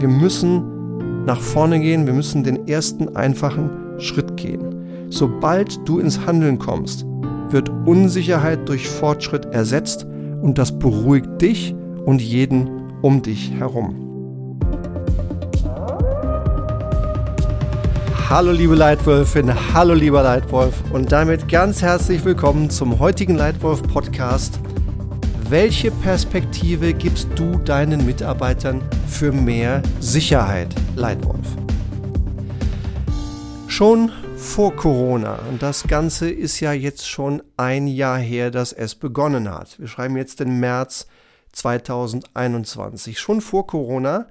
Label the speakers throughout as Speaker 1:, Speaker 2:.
Speaker 1: wir müssen nach vorne gehen, wir müssen den ersten einfachen Schritt gehen. Sobald du ins Handeln kommst, wird Unsicherheit durch Fortschritt ersetzt und das beruhigt dich und jeden um dich herum. Hallo liebe Leitwölfin, hallo lieber Leitwolf und damit ganz herzlich willkommen zum heutigen Leitwolf Podcast. Welche Perspektive gibst du deinen Mitarbeitern für mehr Sicherheit, Leitwolf? Schon vor Corona, und das Ganze ist ja jetzt schon ein Jahr her, dass es begonnen hat. Wir schreiben jetzt den März 2021. Schon vor Corona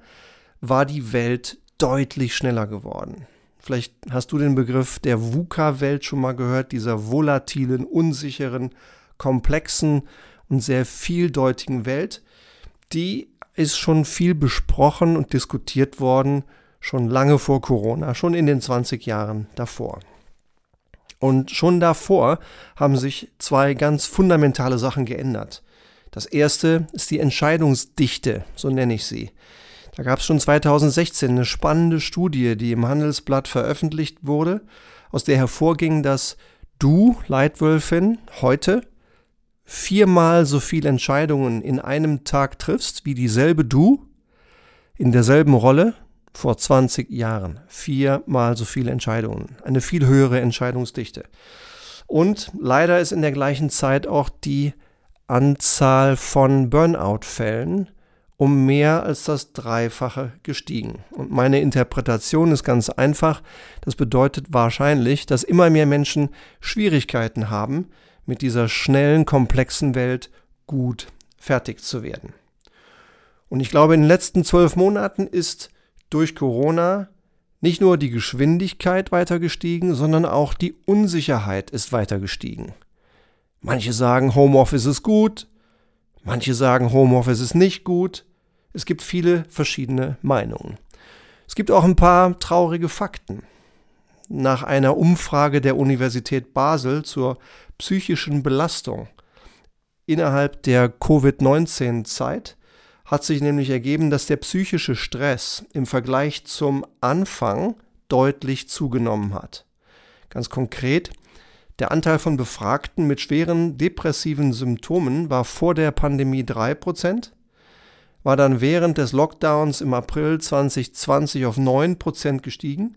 Speaker 1: war die Welt deutlich schneller geworden. Vielleicht hast du den Begriff der VUCA-Welt schon mal gehört, dieser volatilen, unsicheren, komplexen und sehr vieldeutigen Welt. Die ist schon viel besprochen und diskutiert worden, schon lange vor Corona, schon in den 20 Jahren davor. Und schon davor haben sich zwei ganz fundamentale Sachen geändert. Das erste ist die Entscheidungsdichte, so nenne ich sie. Da gab es schon 2016 eine spannende Studie, die im Handelsblatt veröffentlicht wurde, aus der hervorging, dass du, Leitwölfin, heute viermal so viele Entscheidungen in einem Tag triffst wie dieselbe du in derselben Rolle vor 20 Jahren. Viermal so viele Entscheidungen. Eine viel höhere Entscheidungsdichte. Und leider ist in der gleichen Zeit auch die Anzahl von Burnout-Fällen um mehr als das Dreifache gestiegen. Und meine Interpretation ist ganz einfach. Das bedeutet wahrscheinlich, dass immer mehr Menschen Schwierigkeiten haben, mit dieser schnellen, komplexen Welt gut fertig zu werden. Und ich glaube, in den letzten zwölf Monaten ist durch Corona nicht nur die Geschwindigkeit weiter gestiegen, sondern auch die Unsicherheit ist weiter gestiegen. Manche sagen, Homeoffice ist gut, manche sagen, Homeoffice ist nicht gut. Es gibt viele verschiedene Meinungen. Es gibt auch ein paar traurige Fakten. Nach einer Umfrage der Universität Basel zur psychischen Belastung innerhalb der Covid-19-Zeit hat sich nämlich ergeben, dass der psychische Stress im Vergleich zum Anfang deutlich zugenommen hat. Ganz konkret, der Anteil von Befragten mit schweren depressiven Symptomen war vor der Pandemie 3%, war dann während des Lockdowns im April 2020 auf 9% gestiegen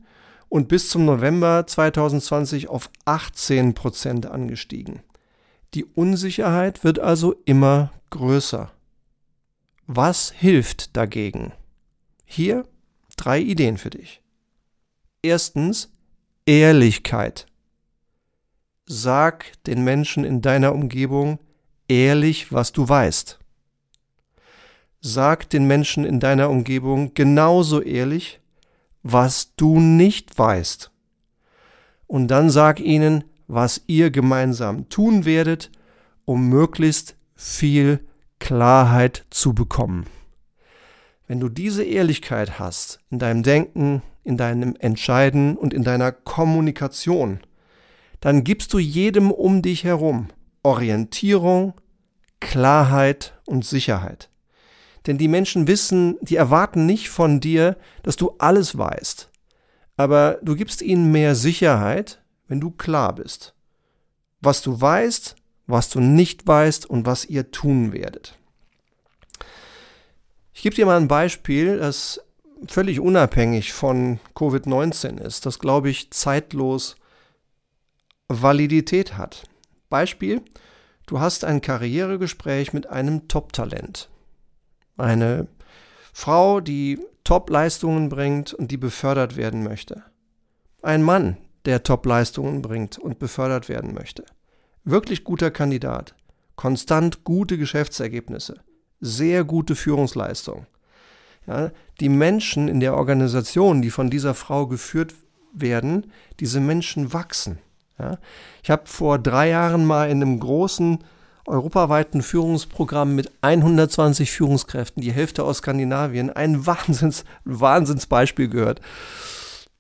Speaker 1: und bis zum November 2020 auf 18% angestiegen. Die Unsicherheit wird also immer größer. Was hilft dagegen? Hier drei Ideen für dich. Erstens Ehrlichkeit. Sag den Menschen in deiner Umgebung ehrlich, was du weißt. Sag den Menschen in deiner Umgebung genauso ehrlich, was du nicht weißt. Und dann sag ihnen, was ihr gemeinsam tun werdet, um möglichst viel Klarheit zu bekommen. Wenn du diese Ehrlichkeit hast in deinem Denken, in deinem Entscheiden und in deiner Kommunikation, dann gibst du jedem um dich herum Orientierung, Klarheit und Sicherheit. Denn die Menschen wissen, die erwarten nicht von dir, dass du alles weißt. Aber du gibst ihnen mehr Sicherheit, wenn du klar bist. Was du weißt, was du nicht weißt und was ihr tun werdet. Ich gebe dir mal ein Beispiel, das völlig unabhängig von Covid-19 ist, das, glaube ich, zeitlos Validität hat. Beispiel, du hast ein Karrieregespräch mit einem Top-Talent. Eine Frau, die Top-Leistungen bringt und die befördert werden möchte. Ein Mann, der Top-Leistungen bringt und befördert werden möchte. Wirklich guter Kandidat. Konstant gute Geschäftsergebnisse. Sehr gute Führungsleistung. Ja, die Menschen in der Organisation, die von dieser Frau geführt werden, diese Menschen wachsen. Ja. Ich habe vor drei Jahren mal in einem großen europaweiten Führungsprogramm mit 120 Führungskräften, die Hälfte aus Skandinavien, ein Wahnsinns, Wahnsinnsbeispiel gehört.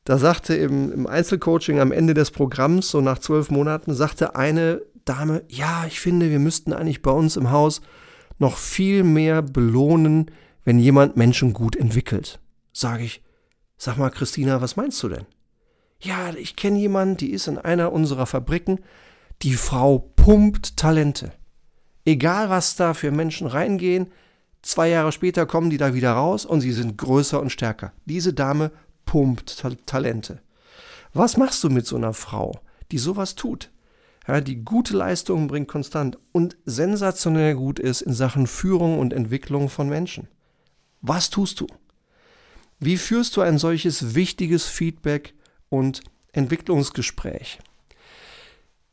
Speaker 1: Da sagte im, im Einzelcoaching am Ende des Programms, so nach zwölf Monaten, sagte eine Dame, ja, ich finde, wir müssten eigentlich bei uns im Haus noch viel mehr belohnen, wenn jemand Menschen gut entwickelt. sage ich, sag mal, Christina, was meinst du denn? Ja, ich kenne jemanden, die ist in einer unserer Fabriken. Die Frau pumpt Talente. Egal, was da für Menschen reingehen, zwei Jahre später kommen die da wieder raus und sie sind größer und stärker. Diese Dame pumpt Ta Talente. Was machst du mit so einer Frau, die sowas tut? Ja, die gute Leistungen bringt konstant und sensationell gut ist in Sachen Führung und Entwicklung von Menschen. Was tust du? Wie führst du ein solches wichtiges Feedback und Entwicklungsgespräch?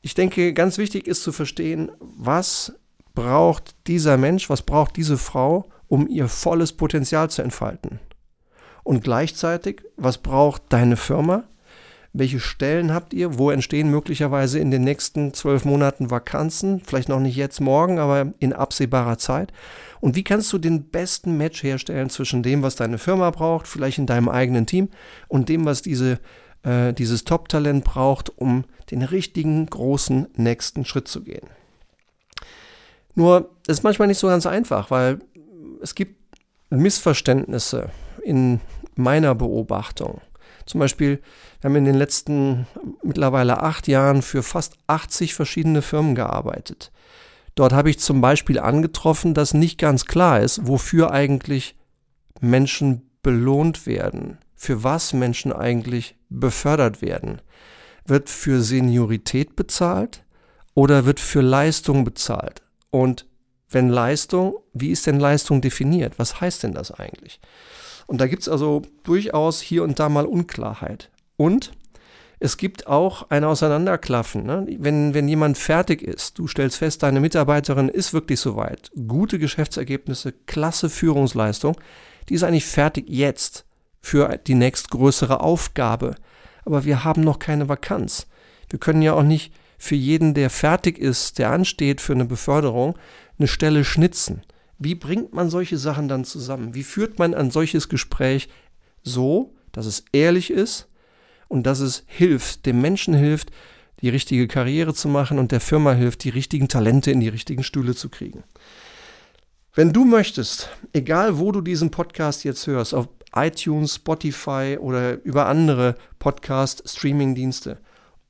Speaker 1: Ich denke, ganz wichtig ist zu verstehen, was braucht dieser Mensch, was braucht diese Frau, um ihr volles Potenzial zu entfalten? Und gleichzeitig, was braucht deine Firma, welche Stellen habt ihr? Wo entstehen möglicherweise in den nächsten zwölf Monaten Vakanzen? Vielleicht noch nicht jetzt morgen, aber in absehbarer Zeit. Und wie kannst du den besten Match herstellen zwischen dem, was deine Firma braucht, vielleicht in deinem eigenen Team, und dem, was diese, äh, dieses Top-Talent braucht, um den richtigen großen nächsten Schritt zu gehen? Nur, es ist manchmal nicht so ganz einfach, weil es gibt Missverständnisse in meiner Beobachtung. Zum Beispiel, wir haben in den letzten mittlerweile acht Jahren für fast 80 verschiedene Firmen gearbeitet. Dort habe ich zum Beispiel angetroffen, dass nicht ganz klar ist, wofür eigentlich Menschen belohnt werden, für was Menschen eigentlich befördert werden. Wird für Seniorität bezahlt oder wird für Leistung bezahlt? Und wenn Leistung, wie ist denn Leistung definiert? Was heißt denn das eigentlich? Und da gibt es also durchaus hier und da mal Unklarheit. Und es gibt auch ein Auseinanderklaffen. Ne? Wenn, wenn jemand fertig ist, du stellst fest, deine Mitarbeiterin ist wirklich soweit, gute Geschäftsergebnisse, klasse Führungsleistung, die ist eigentlich fertig jetzt für die nächstgrößere Aufgabe. Aber wir haben noch keine Vakanz. Wir können ja auch nicht für jeden, der fertig ist, der ansteht für eine Beförderung, eine Stelle schnitzen. Wie bringt man solche Sachen dann zusammen? Wie führt man ein solches Gespräch so, dass es ehrlich ist und dass es hilft, dem Menschen hilft, die richtige Karriere zu machen und der Firma hilft, die richtigen Talente in die richtigen Stühle zu kriegen. Wenn du möchtest, egal wo du diesen Podcast jetzt hörst, auf iTunes, Spotify oder über andere Podcast-Streaming-Dienste,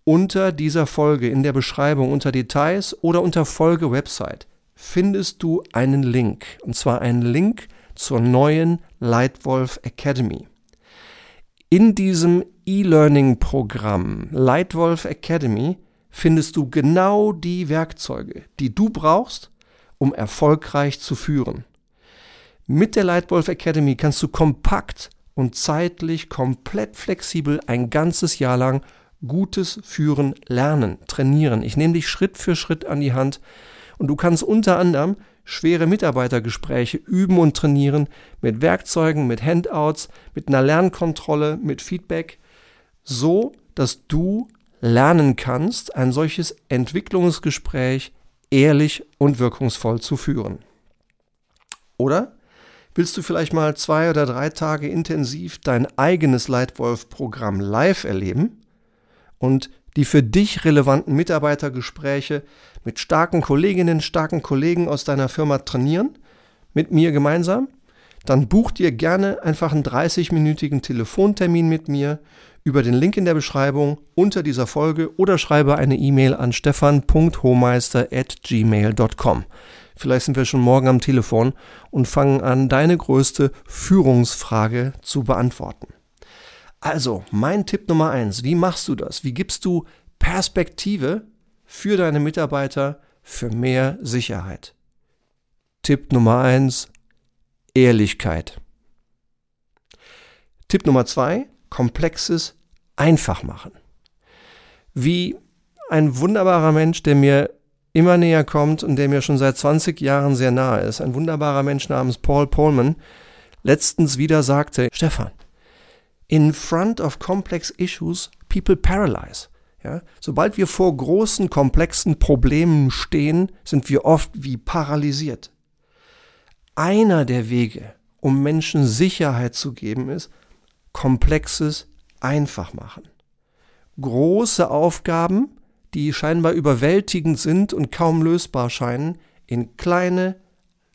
Speaker 1: unter dieser Folge in der Beschreibung unter Details oder unter Folge Website findest du einen Link. Und zwar einen Link zur neuen Lightwolf Academy. In diesem E-Learning-Programm Lightwolf Academy findest du genau die Werkzeuge, die du brauchst, um erfolgreich zu führen. Mit der Lightwolf Academy kannst du kompakt und zeitlich komplett flexibel ein ganzes Jahr lang gutes Führen lernen, trainieren. Ich nehme dich Schritt für Schritt an die Hand und du kannst unter anderem schwere Mitarbeitergespräche üben und trainieren mit Werkzeugen, mit Handouts, mit einer Lernkontrolle, mit Feedback, so dass du lernen kannst, ein solches Entwicklungsgespräch ehrlich und wirkungsvoll zu führen. Oder willst du vielleicht mal zwei oder drei Tage intensiv dein eigenes Leitwolf-Programm live erleben und die für dich relevanten Mitarbeitergespräche mit starken Kolleginnen, starken Kollegen aus deiner Firma trainieren, mit mir gemeinsam, dann buch dir gerne einfach einen 30-minütigen Telefontermin mit mir über den Link in der Beschreibung unter dieser Folge oder schreibe eine E-Mail an stefan.hohmeister.gmail.com. Vielleicht sind wir schon morgen am Telefon und fangen an, deine größte Führungsfrage zu beantworten. Also, mein Tipp Nummer eins, wie machst du das? Wie gibst du Perspektive für deine Mitarbeiter für mehr Sicherheit? Tipp Nummer eins, Ehrlichkeit. Tipp Nummer zwei, Komplexes einfach machen. Wie ein wunderbarer Mensch, der mir immer näher kommt und der mir schon seit 20 Jahren sehr nahe ist, ein wunderbarer Mensch namens Paul Polman, letztens wieder sagte, Stefan, in front of complex issues, people paralyze. Ja, sobald wir vor großen, komplexen Problemen stehen, sind wir oft wie paralysiert. Einer der Wege, um Menschen Sicherheit zu geben, ist Komplexes einfach machen. Große Aufgaben, die scheinbar überwältigend sind und kaum lösbar scheinen, in kleine,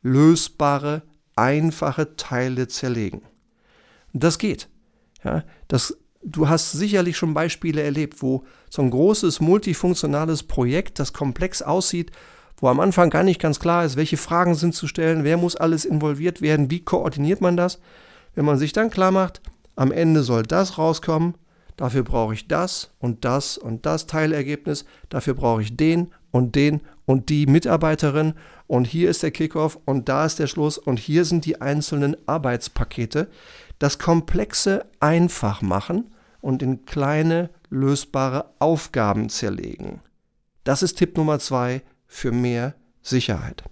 Speaker 1: lösbare, einfache Teile zerlegen. Das geht. Ja, das, du hast sicherlich schon Beispiele erlebt, wo so ein großes multifunktionales Projekt, das komplex aussieht, wo am Anfang gar nicht ganz klar ist, welche Fragen sind zu stellen, wer muss alles involviert werden, wie koordiniert man das. Wenn man sich dann klar macht, am Ende soll das rauskommen, dafür brauche ich das und das und das Teilergebnis, dafür brauche ich den und den und die Mitarbeiterin und hier ist der Kickoff und da ist der Schluss und hier sind die einzelnen Arbeitspakete. Das Komplexe einfach machen und in kleine lösbare Aufgaben zerlegen. Das ist Tipp Nummer zwei für mehr Sicherheit.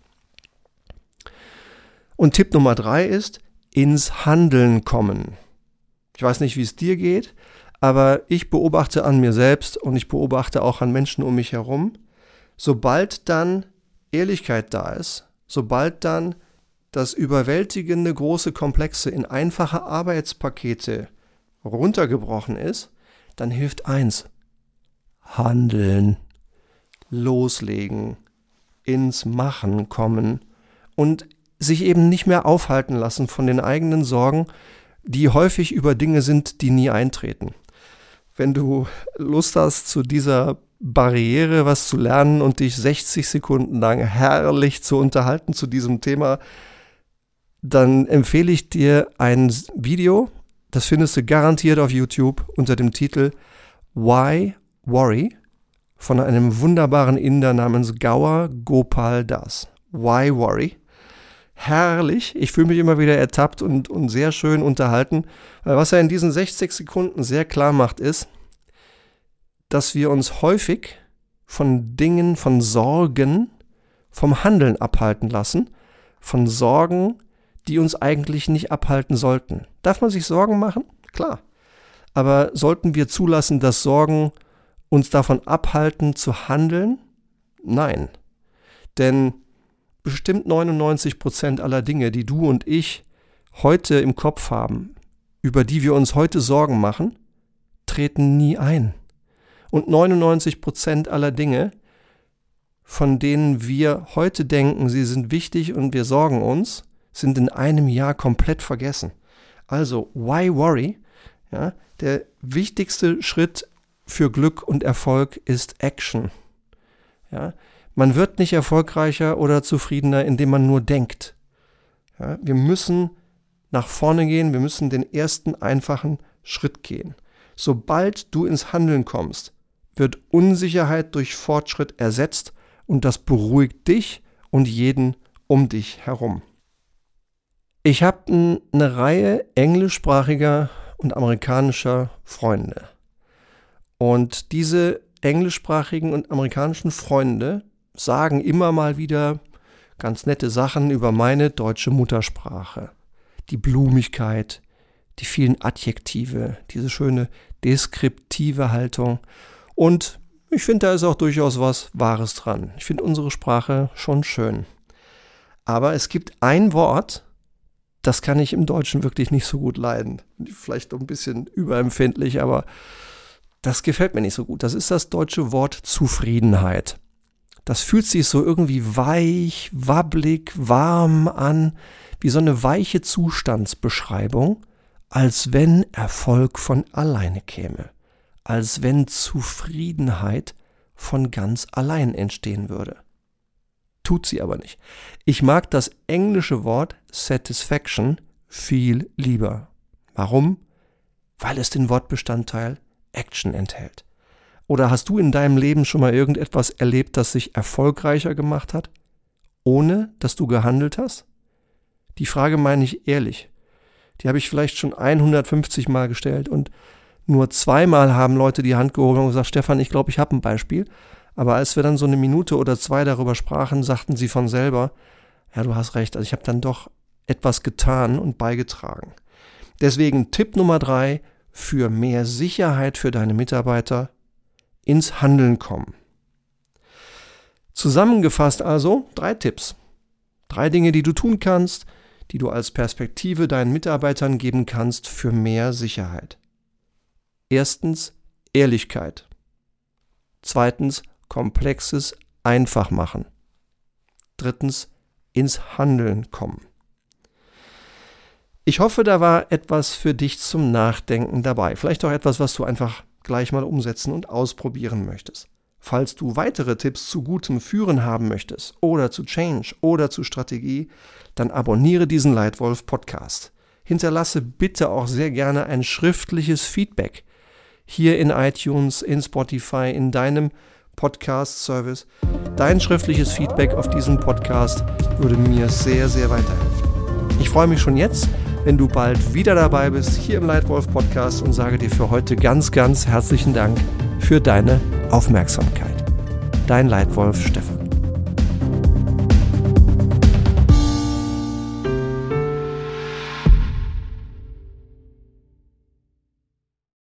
Speaker 1: Und Tipp Nummer drei ist, ins Handeln kommen. Ich weiß nicht, wie es dir geht, aber ich beobachte an mir selbst und ich beobachte auch an Menschen um mich herum, sobald dann Ehrlichkeit da ist, sobald dann das überwältigende große Komplexe in einfache Arbeitspakete runtergebrochen ist, dann hilft eins. Handeln, loslegen, ins Machen kommen und sich eben nicht mehr aufhalten lassen von den eigenen Sorgen, die häufig über Dinge sind, die nie eintreten. Wenn du Lust hast, zu dieser Barriere was zu lernen und dich 60 Sekunden lang herrlich zu unterhalten zu diesem Thema, dann empfehle ich dir ein Video, das findest du garantiert auf YouTube unter dem Titel Why Worry von einem wunderbaren Inder namens Gaur Gopal Das. Why Worry? Herrlich. Ich fühle mich immer wieder ertappt und, und sehr schön unterhalten. Weil was er in diesen 60 Sekunden sehr klar macht, ist, dass wir uns häufig von Dingen, von Sorgen, vom Handeln abhalten lassen, von Sorgen, die uns eigentlich nicht abhalten sollten. Darf man sich Sorgen machen? Klar. Aber sollten wir zulassen, dass Sorgen uns davon abhalten zu handeln? Nein. Denn bestimmt 99 Prozent aller Dinge, die du und ich heute im Kopf haben, über die wir uns heute Sorgen machen, treten nie ein. Und 99 Prozent aller Dinge, von denen wir heute denken, sie sind wichtig und wir sorgen uns, sind in einem Jahr komplett vergessen. Also, why worry? Ja, der wichtigste Schritt für Glück und Erfolg ist Action. Ja? Man wird nicht erfolgreicher oder zufriedener, indem man nur denkt. Ja? Wir müssen nach vorne gehen, wir müssen den ersten einfachen Schritt gehen. Sobald du ins Handeln kommst, wird Unsicherheit durch Fortschritt ersetzt und das beruhigt dich und jeden um dich herum. Ich habe eine Reihe englischsprachiger und amerikanischer Freunde. Und diese englischsprachigen und amerikanischen Freunde sagen immer mal wieder ganz nette Sachen über meine deutsche Muttersprache. Die Blumigkeit, die vielen Adjektive, diese schöne deskriptive Haltung. Und ich finde, da ist auch durchaus was Wahres dran. Ich finde unsere Sprache schon schön. Aber es gibt ein Wort, das kann ich im Deutschen wirklich nicht so gut leiden. Vielleicht ein bisschen überempfindlich, aber das gefällt mir nicht so gut. Das ist das deutsche Wort Zufriedenheit. Das fühlt sich so irgendwie weich, wabbelig, warm an, wie so eine weiche Zustandsbeschreibung, als wenn Erfolg von alleine käme, als wenn Zufriedenheit von ganz allein entstehen würde. Tut sie aber nicht. Ich mag das englische Wort Satisfaction viel lieber. Warum? Weil es den Wortbestandteil Action enthält? Oder hast du in deinem Leben schon mal irgendetwas erlebt, das sich erfolgreicher gemacht hat, ohne dass du gehandelt hast? Die Frage meine ich ehrlich. Die habe ich vielleicht schon 150 Mal gestellt und nur zweimal haben Leute die Hand gehoben und gesagt, Stefan, ich glaube, ich habe ein Beispiel. Aber als wir dann so eine Minute oder zwei darüber sprachen, sagten sie von selber, ja, du hast recht, also ich habe dann doch etwas getan und beigetragen. Deswegen Tipp Nummer drei, für mehr Sicherheit für deine Mitarbeiter ins Handeln kommen. Zusammengefasst also drei Tipps. Drei Dinge, die du tun kannst, die du als Perspektive deinen Mitarbeitern geben kannst für mehr Sicherheit. Erstens Ehrlichkeit. Zweitens Komplexes einfach machen. Drittens ins Handeln kommen. Ich hoffe, da war etwas für dich zum Nachdenken dabei. Vielleicht auch etwas, was du einfach gleich mal umsetzen und ausprobieren möchtest. Falls du weitere Tipps zu gutem Führen haben möchtest oder zu Change oder zu Strategie, dann abonniere diesen Leitwolf Podcast. Hinterlasse bitte auch sehr gerne ein schriftliches Feedback hier in iTunes, in Spotify, in deinem Podcast-Service. Dein schriftliches Feedback auf diesen Podcast würde mir sehr, sehr weiterhelfen. Ich freue mich schon jetzt wenn du bald wieder dabei bist hier im Leitwolf Podcast und sage dir für heute ganz, ganz herzlichen Dank für deine Aufmerksamkeit. Dein Leitwolf Stefan.